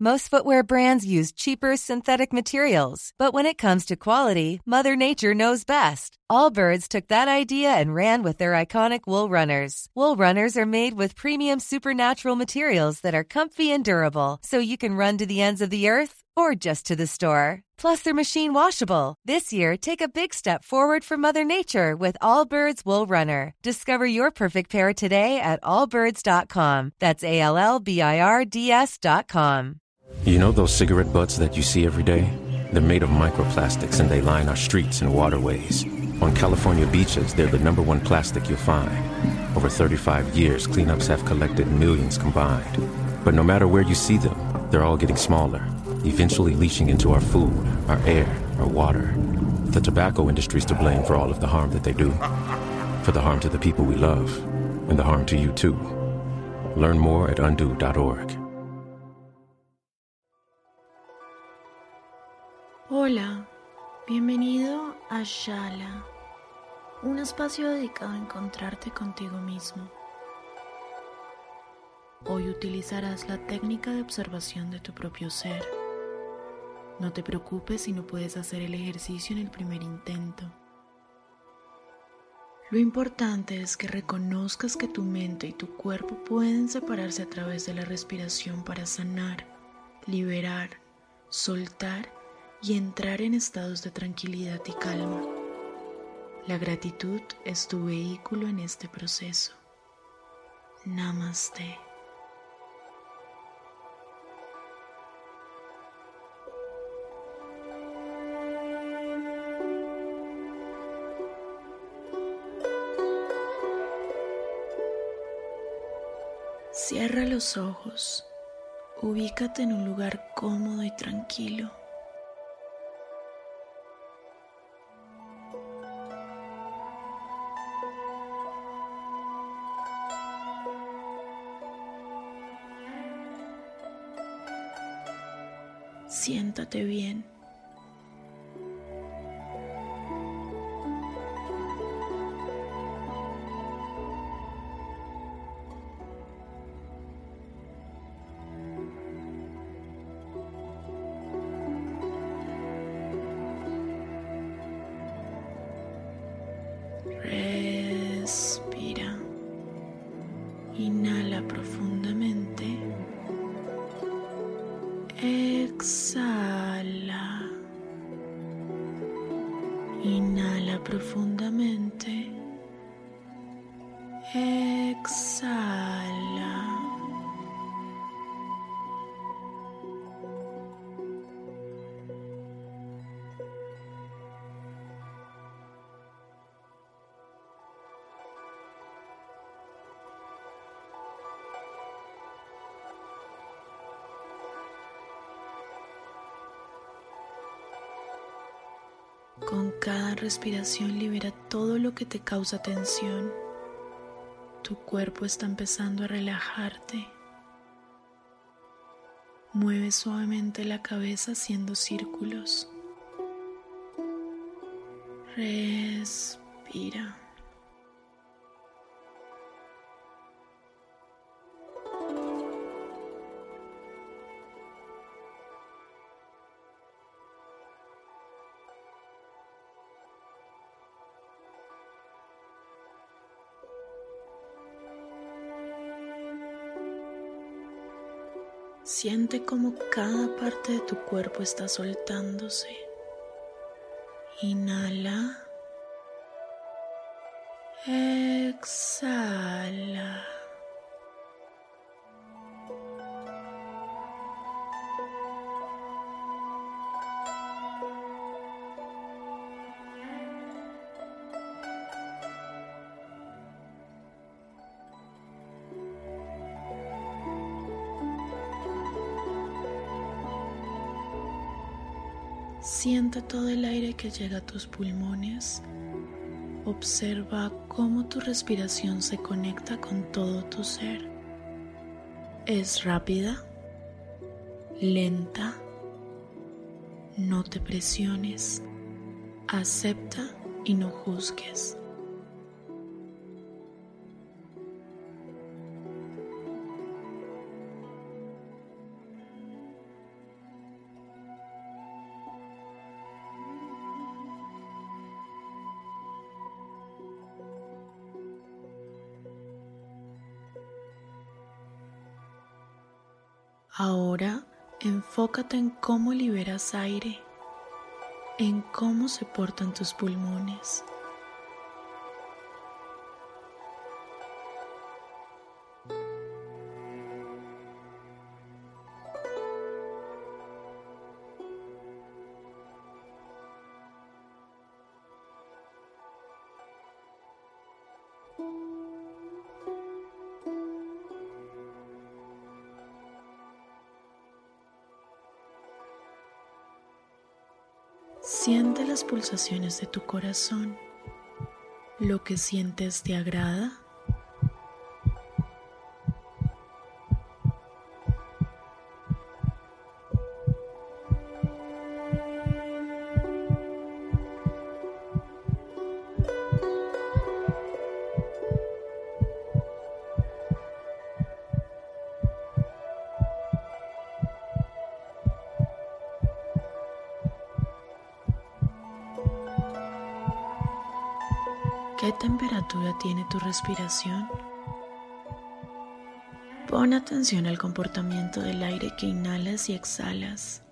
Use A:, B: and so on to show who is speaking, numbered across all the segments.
A: Most footwear brands use cheaper synthetic materials, but when it comes to quality, Mother Nature knows best. Allbirds took that idea and ran with their iconic wool runners. Wool runners are made with premium supernatural materials that are comfy and durable, so you can run to the ends of the earth or just to the store. Plus, they're machine washable. This year, take a big step forward for Mother Nature with Allbirds Wool Runner. Discover your perfect pair today at allbirds.com. That's A L L B I R D S.com.
B: You know those cigarette butts that you see every day? They're made of microplastics and they line our streets and waterways. On California beaches, they're the number one plastic you'll find. Over 35 years, cleanups have collected millions combined. But no matter where you see them, they're all getting smaller, eventually leaching into our food, our air, our water. The tobacco industry's to blame for all of the harm that they do. For the harm to the people we love, and the harm to you too. Learn more at undo.org.
C: Hola, bienvenido a Shala, un espacio dedicado a encontrarte contigo mismo. Hoy utilizarás la técnica de observación de tu propio ser. No te preocupes si no puedes hacer el ejercicio en el primer intento. Lo importante es que reconozcas que tu mente y tu cuerpo pueden separarse a través de la respiración para sanar, liberar, soltar y entrar en estados de tranquilidad y calma. La gratitud es tu vehículo en este proceso. Namaste. Cierra los ojos. Ubícate en un lugar cómodo y tranquilo. Siéntate bien. Exhala. Con cada respiración libera todo lo que te causa tensión. Tu cuerpo está empezando a relajarte. Mueve suavemente la cabeza haciendo círculos. Respira. Siente como cada parte de tu cuerpo está soltándose. Inhala. Exhala. Siente todo el aire que llega a tus pulmones. Observa cómo tu respiración se conecta con todo tu ser. Es rápida, lenta, no te presiones, acepta y no juzgues. Ahora enfócate en cómo liberas aire, en cómo se portan tus pulmones. Siente las pulsaciones de tu corazón. ¿Lo que sientes te agrada? ¿Qué temperatura tiene tu respiración? Pon atención al comportamiento del aire que inhalas y exhalas.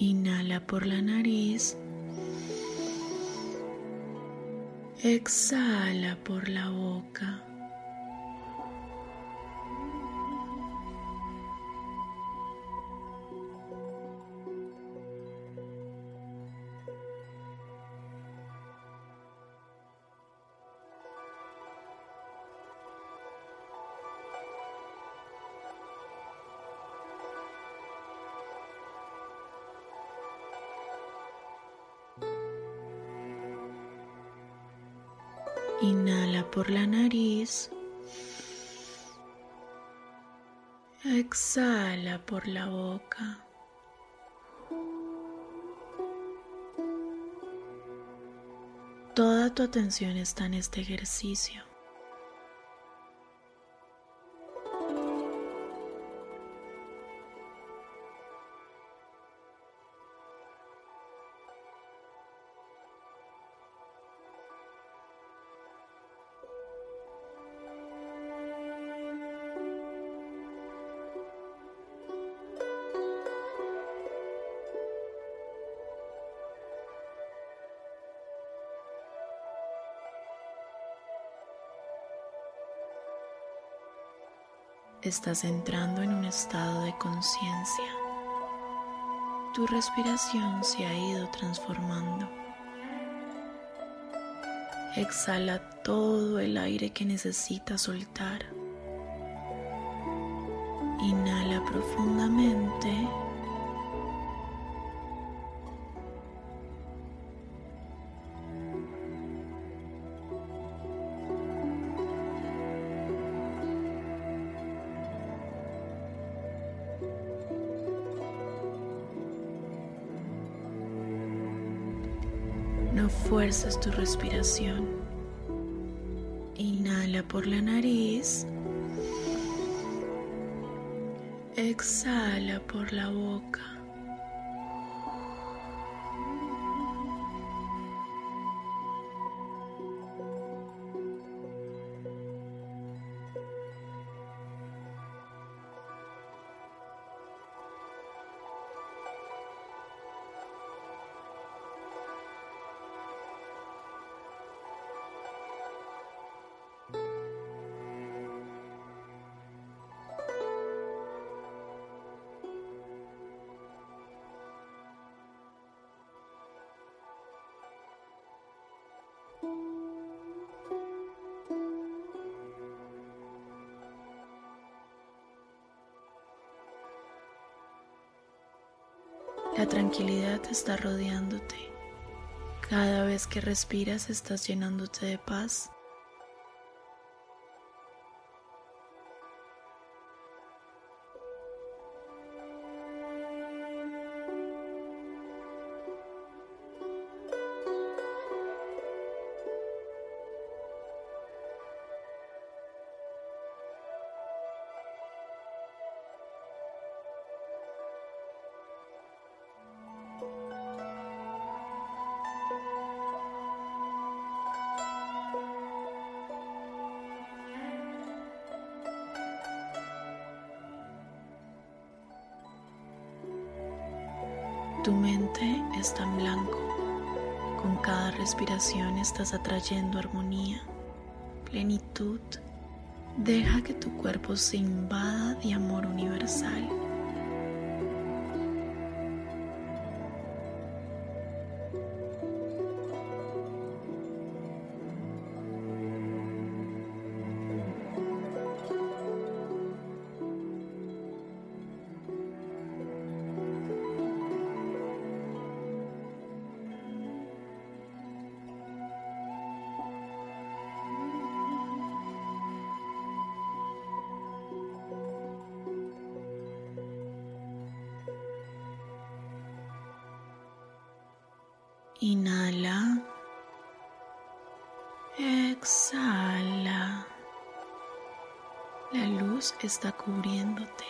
C: Inhala por la nariz. Exhala por la boca. Inhala por la nariz. Exhala por la boca. Toda tu atención está en este ejercicio. Estás entrando en un estado de conciencia. Tu respiración se ha ido transformando. Exhala todo el aire que necesitas soltar. Inhala profundamente. No fuerces tu respiración. Inhala por la nariz. Exhala por la boca. La tranquilidad está rodeándote. Cada vez que respiras estás llenándote de paz Tu mente está en blanco. Con cada respiración estás atrayendo armonía, plenitud. Deja que tu cuerpo se invada de amor universal. Inhala. Exhala. La luz está cubriéndote.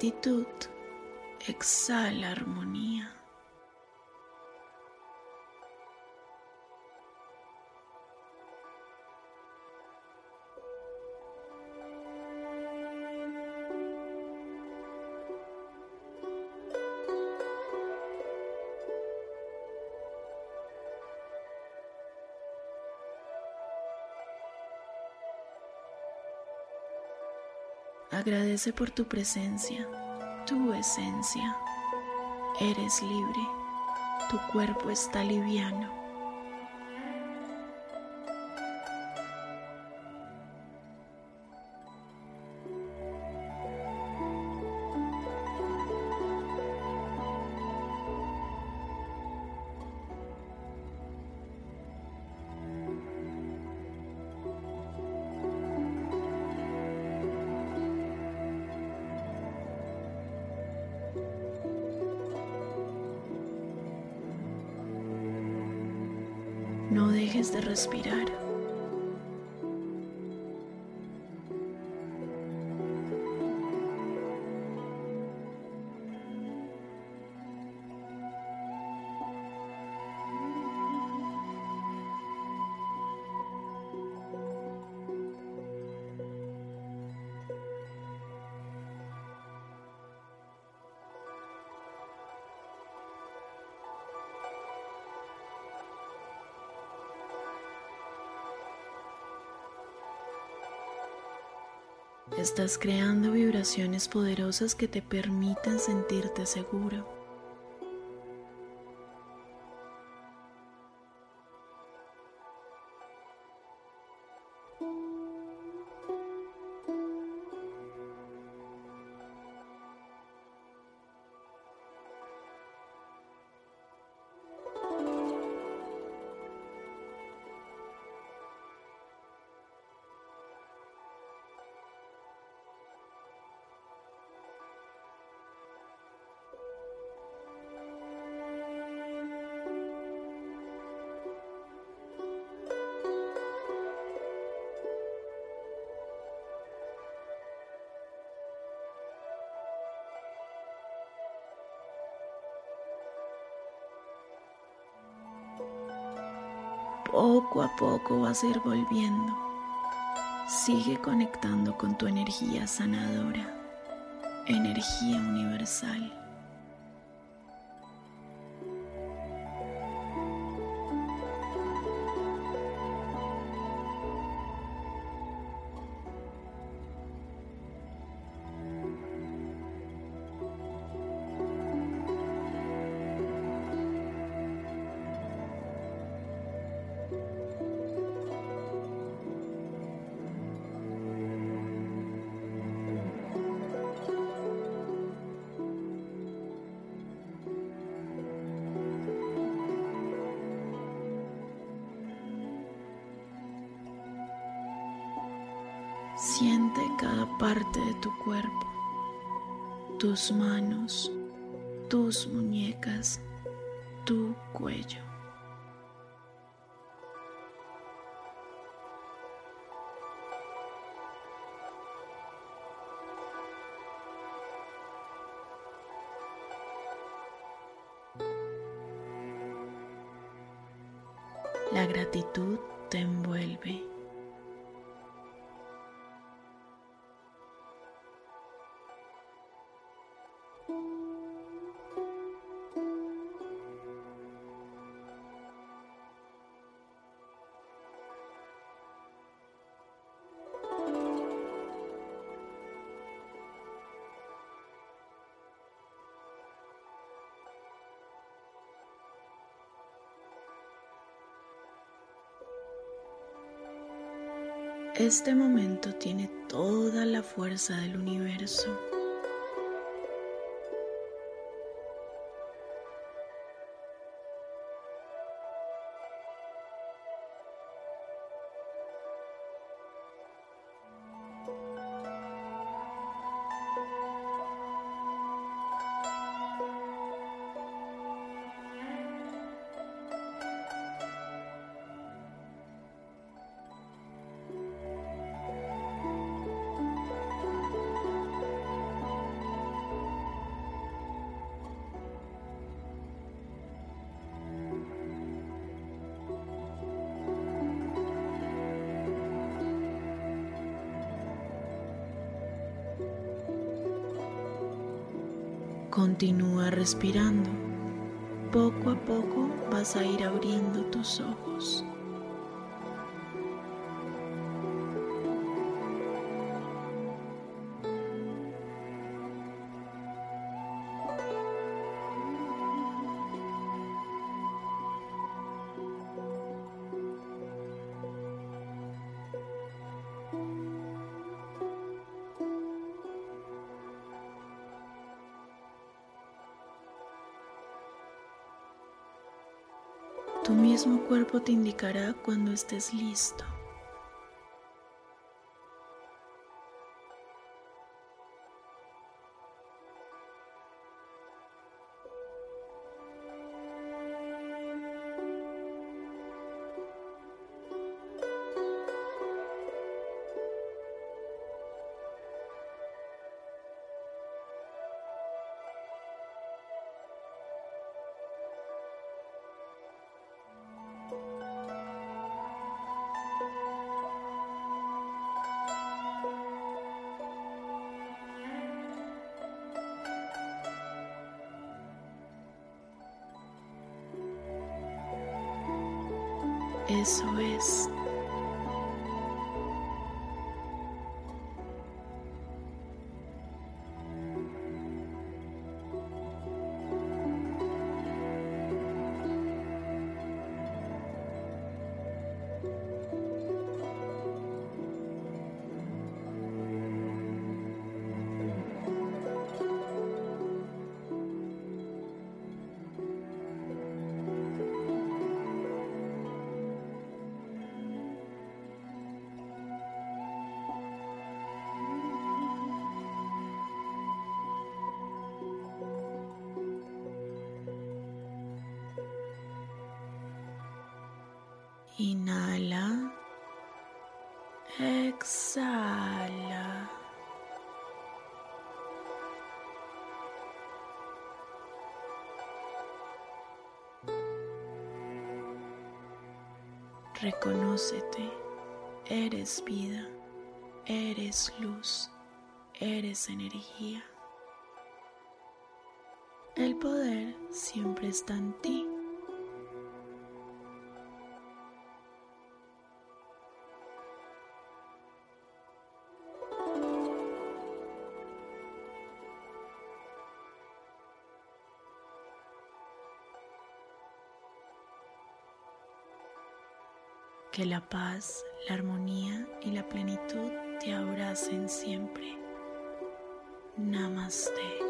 C: Gratitud, exhala armonía. Agradece por tu presencia, tu esencia. Eres libre, tu cuerpo está liviano. Dejes de respirar. Estás creando vibraciones poderosas que te permiten sentirte seguro. Poco a poco vas a ir volviendo. Sigue conectando con tu energía sanadora, energía universal. Siente cada parte de tu cuerpo, tus manos, tus muñecas, tu cuello. La gratitud te envuelve. Este momento tiene toda la fuerza del universo. Continúa respirando. Poco a poco vas a ir abriendo tus ojos. Tu mismo cuerpo te indicará cuando estés listo. SOS Inhala. Exhala. Reconócete. Eres vida. Eres luz. Eres energía. El poder siempre está en ti. Que la paz, la armonía y la plenitud te abracen siempre. Namaste.